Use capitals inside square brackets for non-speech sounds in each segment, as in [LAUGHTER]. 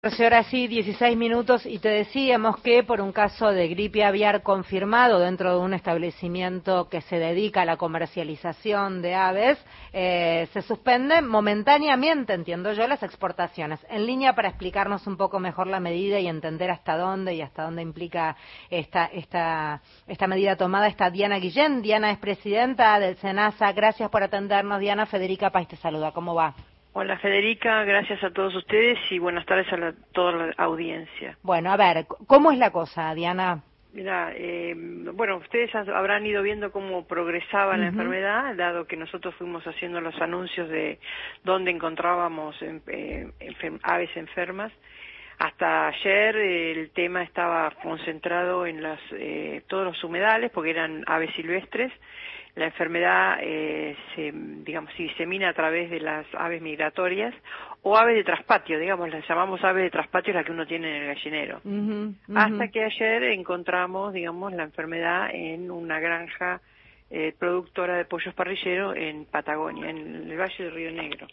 Ahora sí, 16 minutos y te decíamos que por un caso de gripe aviar confirmado dentro de un establecimiento que se dedica a la comercialización de aves, eh, se suspenden momentáneamente, entiendo yo, las exportaciones. En línea para explicarnos un poco mejor la medida y entender hasta dónde y hasta dónde implica esta, esta, esta medida tomada está Diana Guillén. Diana es presidenta del SENASA. Gracias por atendernos, Diana. Federica País te saluda. ¿Cómo va? Hola Federica, gracias a todos ustedes y buenas tardes a toda la audiencia. Bueno, a ver, ¿cómo es la cosa, Diana? Mira, eh, bueno, ustedes habrán ido viendo cómo progresaba la enfermedad, dado que nosotros fuimos haciendo los anuncios de dónde encontrábamos eh, aves enfermas. Hasta ayer el tema estaba concentrado en las, eh, todos los humedales, porque eran aves silvestres, la enfermedad eh, se, digamos, se disemina a través de las aves migratorias o aves de traspatio, digamos, las llamamos aves de traspatio, la que uno tiene en el gallinero. Hasta que ayer encontramos, digamos, la enfermedad en una granja eh, productora de pollos parrilleros en Patagonia, en el Valle del Río Negro.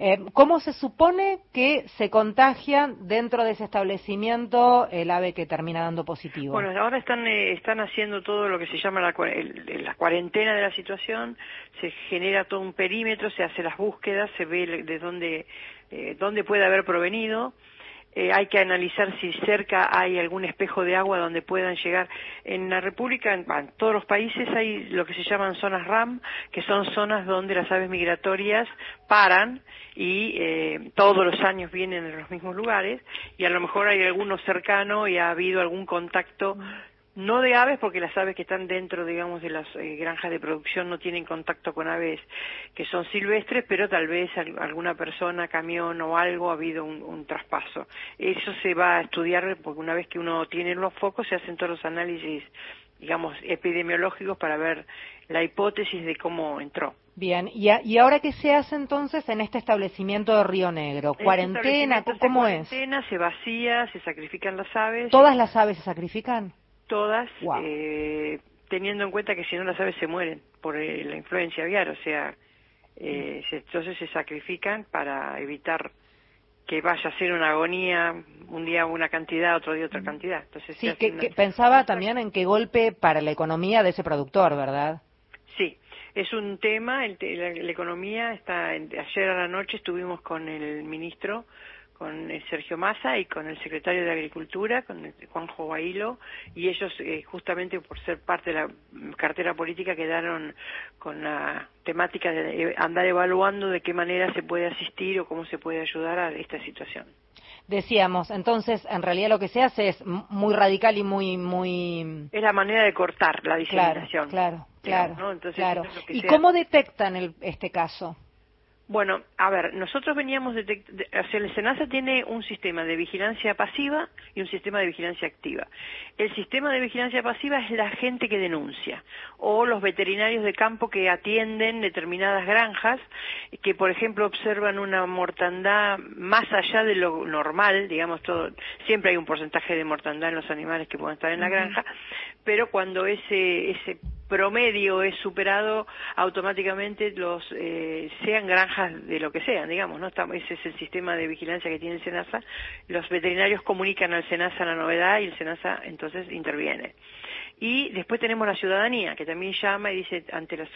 Eh, ¿Cómo se supone que se contagia dentro de ese establecimiento el ave que termina dando positivo? Bueno, ahora están, eh, están haciendo todo lo que se llama la, la, cuarentena de la situación, se genera todo un perímetro, se hace las búsquedas, se ve de dónde, eh, dónde puede haber provenido. Eh, hay que analizar si cerca hay algún espejo de agua donde puedan llegar. En la República, en, todos los países hay lo que se llaman zonas RAM, que son zonas donde las aves migratorias paran y eh, todos los años vienen en los mismos lugares y a lo mejor hay alguno cercano y ha habido algún contacto no de aves, porque las aves que están dentro, digamos, de las eh, granjas de producción no tienen contacto con aves que son silvestres, pero tal vez alguna persona, camión o algo ha habido un, traspaso. Eso se va a estudiar porque una vez que uno tiene los focos se hacen todos los análisis, digamos, epidemiológicos para ver la hipótesis de cómo entró. Bien, ¿y, y ahora qué se hace entonces en este establecimiento de Río Negro? Este ¿Cuarentena? ¿Cómo es? Cuarentena, se vacía, se sacrifican las aves. ¿Todas las aves se sacrifican? Todas, eh, teniendo en cuenta que si no las aves se mueren por eh, la influencia aviar, o sea, eh, entonces se sacrifican para evitar que vaya a ser una agonía, un día una cantidad, otro día otra cantidad. Entonces, sí, que, pensaba también en qué golpe para la economía de ese productor, ¿verdad? Sí, es un tema, la, economía está, ayer a la noche estuvimos con el ministro con Sergio Massa y con el secretario de Agricultura, con Juanjo Bailo, y ellos eh, justamente por ser parte de la cartera política quedaron con la temática de andar evaluando de qué manera se puede asistir o cómo se puede ayudar a esta situación. Decíamos, entonces, en realidad lo que se hace es muy radical y muy... muy... Es la manera de cortar la diseminación. Claro, claro, claro. ¿Y cómo detectan el, este caso? Bueno, a ver, nosotros veníamos de, o sea, el SENASA tiene un sistema de vigilancia pasiva y un sistema de vigilancia activa. El sistema de vigilancia pasiva es la gente que denuncia o los veterinarios de campo que atienden determinadas granjas que, por ejemplo, observan una mortandad más allá de lo normal, digamos, todo, siempre hay un porcentaje de mortandad en los animales que pueden estar en la granja, pero cuando ese, ese promedio es superado, automáticamente los eh, sean granjas de lo que sean, digamos, ¿no? ese es el sistema de vigilancia que tiene el SENASA. Los veterinarios comunican al SENASA la novedad y el SENASA entonces interviene. Y después tenemos la ciudadanía, que también llama y dice ante la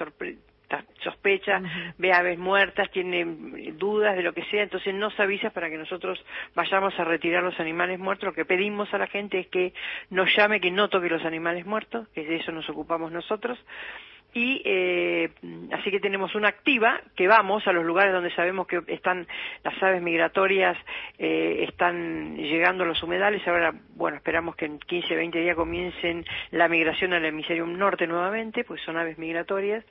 sospecha, ve aves muertas, tiene dudas de lo que sea, entonces nos avisa para que nosotros vayamos a retirar los animales muertos. Lo que pedimos a la gente es que nos llame, que no toque los animales muertos, que de eso nos ocupamos nosotros. Y eh, así que tenemos una activa que vamos a los lugares donde sabemos que están las aves migratorias eh, están llegando a los humedales. Ahora bueno esperamos que en 15 20 días comiencen la migración al hemisferio norte nuevamente pues son aves migratorias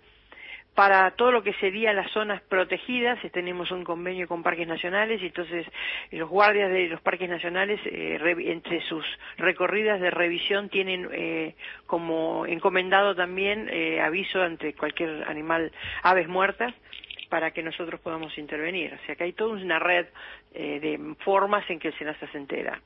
para todo lo que sería las zonas protegidas, tenemos un convenio con parques nacionales y entonces los guardias de los parques nacionales, eh, entre sus recorridas de revisión, tienen eh, como encomendado también eh, aviso ante cualquier animal, aves muertas, para que nosotros podamos intervenir. O sea que hay toda una red de formas en que el SENASA se entera.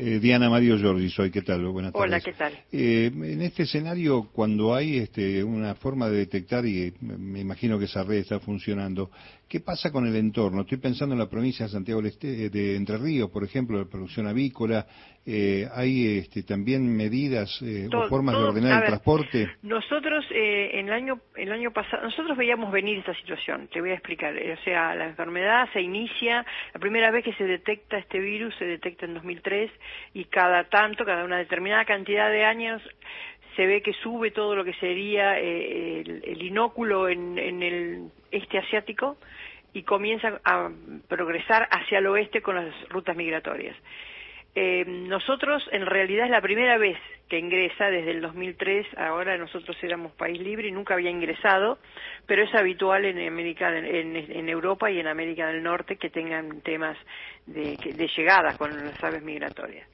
Eh, Diana Mario Giorgi, soy, ¿qué tal? Buenas tardes. Hola, ¿qué tal? Eh, en este escenario, cuando hay este, una forma de detectar, y me imagino que esa red está funcionando, ¿Qué pasa con el entorno? Estoy pensando en la provincia de Santiago este, de Entre Ríos, por ejemplo, la producción avícola. Eh, ¿Hay este, también medidas eh, o formas de ordenar el transporte? Nosotros, eh, en el año, el año pasado, nosotros veíamos venir esta situación. Te voy a explicar. O sea, la enfermedad se inicia, la primera vez que se detecta este virus se detecta en 2003 y cada tanto, cada una determinada cantidad de años, se ve que sube todo lo que sería el, inóculo en, en el este asiático y comienza a progresar hacia el oeste con las rutas migratorias. Eh, nosotros, en realidad, es la primera vez que ingresa desde el 2003. Ahora nosotros éramos país libre y nunca había ingresado, pero es habitual en América, en, Europa y en América del Norte que tengan temas de, de llegada con las aves migratorias.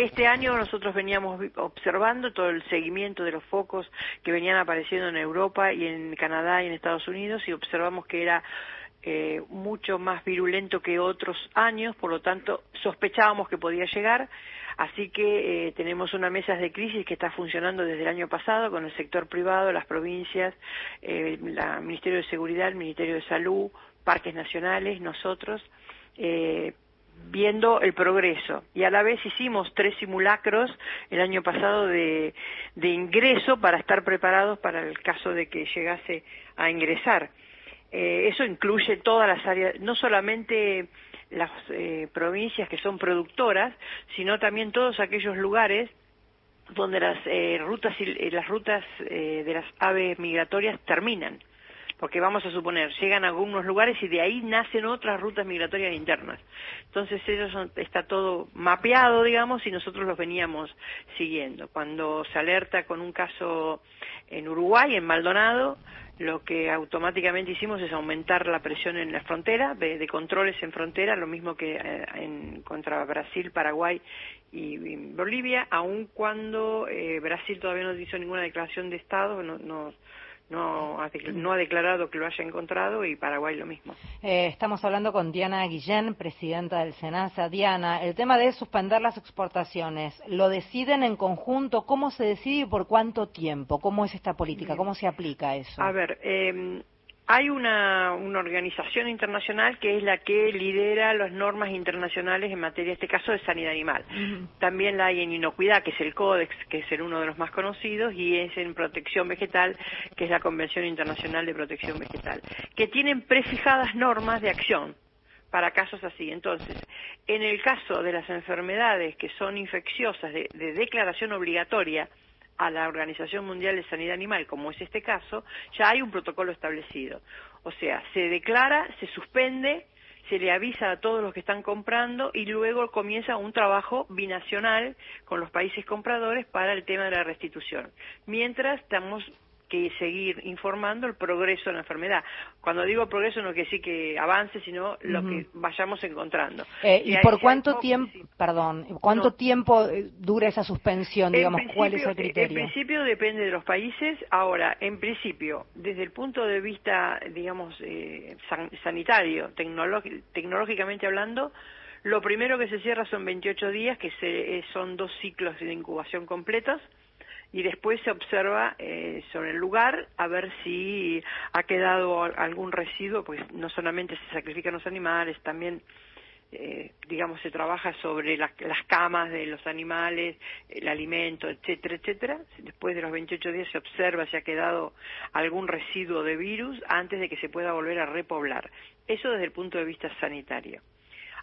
Este año nosotros veníamos observando todo el seguimiento de los focos que venían apareciendo en Europa y en Canadá y en Estados Unidos y observamos que era eh, mucho más virulento que otros años, por lo tanto sospechábamos que podía llegar, así que eh, tenemos una mesa de crisis que está funcionando desde el año pasado con el sector privado, las provincias, eh, el Ministerio de Seguridad, el Ministerio de Salud, parques nacionales, nosotros, eh, viendo el progreso. Y a la vez hicimos tres simulacros el año pasado de, de ingreso para estar preparados para el caso de que llegase a ingresar. Eh, eso incluye todas las áreas, no solamente las eh, provincias que son productoras, sino también todos aquellos lugares donde las eh, rutas las rutas de las aves migratorias terminan porque vamos a suponer, llegan a algunos lugares y de ahí nacen otras rutas migratorias internas. Entonces eso está todo mapeado, digamos, y nosotros los veníamos siguiendo. Cuando se alerta con un caso en Uruguay, en Maldonado, lo que automáticamente hicimos es aumentar la presión en la frontera, de, controles en frontera, lo mismo que eh, en, contra Brasil, Paraguay y, Bolivia, aun cuando eh, Brasil todavía no hizo ninguna declaración de Estado, no, no no ha, no ha declarado que lo haya encontrado y Paraguay lo mismo. Eh, estamos hablando con Diana Guillén, presidenta del SENASA. Diana, el tema de suspender las exportaciones, ¿lo deciden en conjunto? ¿Cómo se decide y por cuánto tiempo? ¿Cómo es esta política? ¿Cómo se aplica eso? A ver, eh, hay una, organización internacional que es la que lidera las normas internacionales en materia, en este caso, de sanidad animal. También la hay en inocuidad, que es el Códex, que es el uno de los más conocidos, y es en protección vegetal, que es la Convención Internacional de Protección Vegetal, que tienen prefijadas normas de acción para casos así. Entonces, en el caso de las enfermedades que son infecciosas de declaración obligatoria, a la Organización Mundial de Sanidad Animal, como es este caso, ya hay un protocolo establecido. O sea, se declara, se suspende, se le avisa a todos los que están comprando y luego comienza un trabajo binacional con los países compradores para el tema de la restitución. Mientras estamos que seguir informando el progreso de la enfermedad. Cuando digo progreso no quiere decir que avance, sino lo que vayamos encontrando. Eh, ¿Y, por cuánto tiempo, perdón, cuánto tiempo eh, dura esa suspensión, digamos, cuál es el criterio? En principio depende de los países. Ahora, en principio, desde el punto de vista, digamos, eh, sanitario, tecnológicamente hablando, lo primero que se cierra son 28 días, que se, son dos ciclos de incubación completos y después se observa eh, sobre el lugar a ver si ha quedado algún residuo, pues no solamente se sacrifican los animales, también eh, digamos se trabaja sobre las camas de los animales, el alimento, etcétera, etcétera. Después de los 28 días se observa si ha quedado algún residuo de virus antes de que se pueda volver a repoblar. Eso desde el punto de vista sanitario.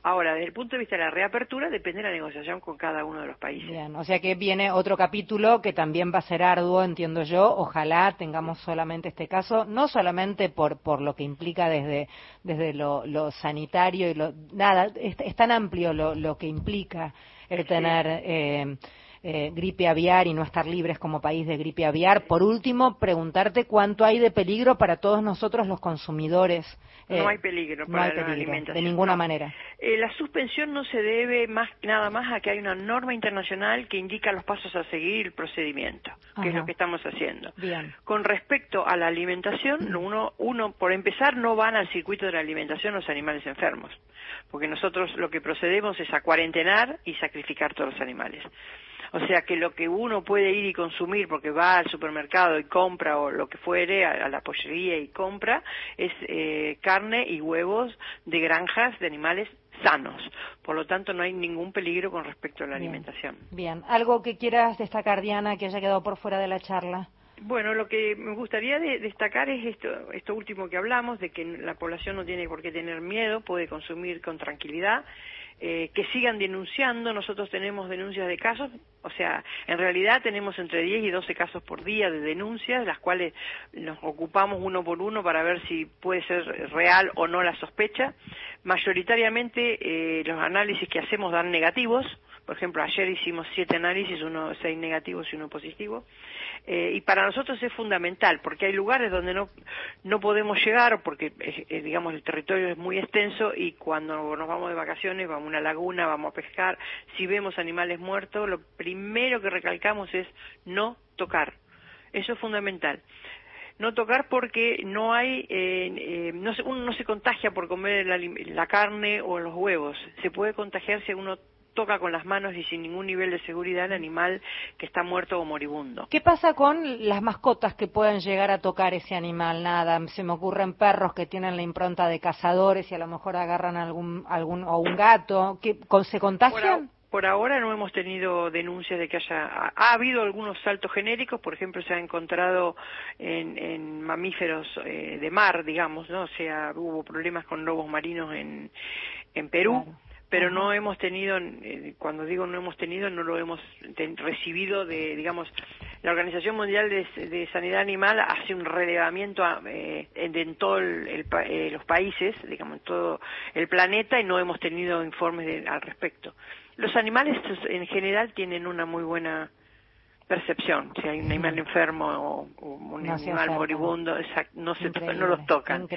Ahora, desde el punto de vista de la reapertura, depende de la negociación con cada uno de los países. Bien, o sea que viene otro capítulo que también va a ser arduo, entiendo yo. Ojalá tengamos solamente este caso, no solamente por, por lo que implica desde, desde lo, sanitario y lo. Nada, es, tan amplio lo, lo que implica el tener. Eh, eh, gripe aviar y no estar libres como país de gripe aviar. Por último, preguntarte cuánto hay de peligro para todos nosotros los consumidores. no eh, hay peligro para la alimentación. De ninguna manera. Eh, la suspensión no se debe más nada más a que hay una norma internacional que indica los pasos a seguir el procedimiento, que es lo que estamos haciendo. Bien. Con respecto a la alimentación, uno, uno, por empezar, no van al circuito de la alimentación los animales enfermos, porque nosotros lo que procedemos es a cuarentenar y sacrificar todos los animales. O sea que lo que uno puede ir y consumir porque va al supermercado y compra o lo que fuere, a, la pollería y compra, es eh, carne y huevos de granjas de animales sanos. Por lo tanto, no hay ningún peligro con respecto a la alimentación. Bien. ¿Algo que quieras destacar, Diana, que haya quedado por fuera de la charla? Bueno, lo que me gustaría destacar es esto, esto último que hablamos, de que la población no tiene por qué tener miedo, puede consumir con tranquilidad eh, que sigan denunciando. Nosotros tenemos denuncias de casos, o sea, en realidad tenemos entre 10 y 12 casos por día de denuncias, las cuales nos ocupamos uno por uno para ver si puede ser real o no la sospecha. Mayoritariamente eh, los análisis que hacemos dan negativos, por ejemplo, ayer hicimos siete análisis, uno seis negativos y uno positivo. Eh, y para nosotros es fundamental, porque hay lugares donde no, no podemos llegar, porque digamos el territorio es muy extenso y cuando nos vamos de vacaciones, vamos a una laguna, vamos a pescar, si vemos animales muertos, lo primero que recalcamos es no tocar. Eso es fundamental no tocar porque no hay, eh, eh, no se, uno no se contagia por comer la, la, carne o los huevos, se puede contagiar si uno toca con las manos y sin ningún nivel de seguridad el animal que está muerto o moribundo. ¿Qué pasa con las mascotas que pueden llegar a tocar ese animal? Nada, se me ocurren perros que tienen la impronta de cazadores y a lo mejor agarran algún, algún o un gato. ¿Qué, ¿Se contagian? Por ahora no hemos tenido denuncias de que haya ha, habido algunos saltos genéricos por ejemplo se ha encontrado en, mamíferos eh, de mar digamos no o sea hubo problemas con lobos marinos en en Perú pero no hemos tenido, eh, cuando digo no hemos tenido, no lo hemos recibido de, digamos, la Organización Mundial de, Sanidad Animal hace un relevamiento eh, en, todos eh, los países, digamos, en todo el planeta y no hemos tenido informes al respecto. Los animales en general tienen una muy buena percepción. Si hay un animal enfermo o, un animal moribundo, no, se, no los tocan.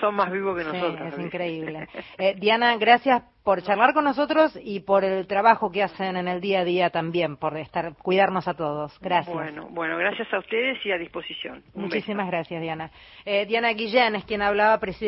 Son más vivos que nosotros. Es increíble. [LAUGHS] Eh, Diana, gracias por charlar con nosotros y por el trabajo que hacen en el día a día también, por estar cuidarnos a todos. Gracias. Bueno, bueno gracias a ustedes y a disposición. Muchísimas gracias, Diana. Eh, Diana Guillén es quien hablaba, presidente.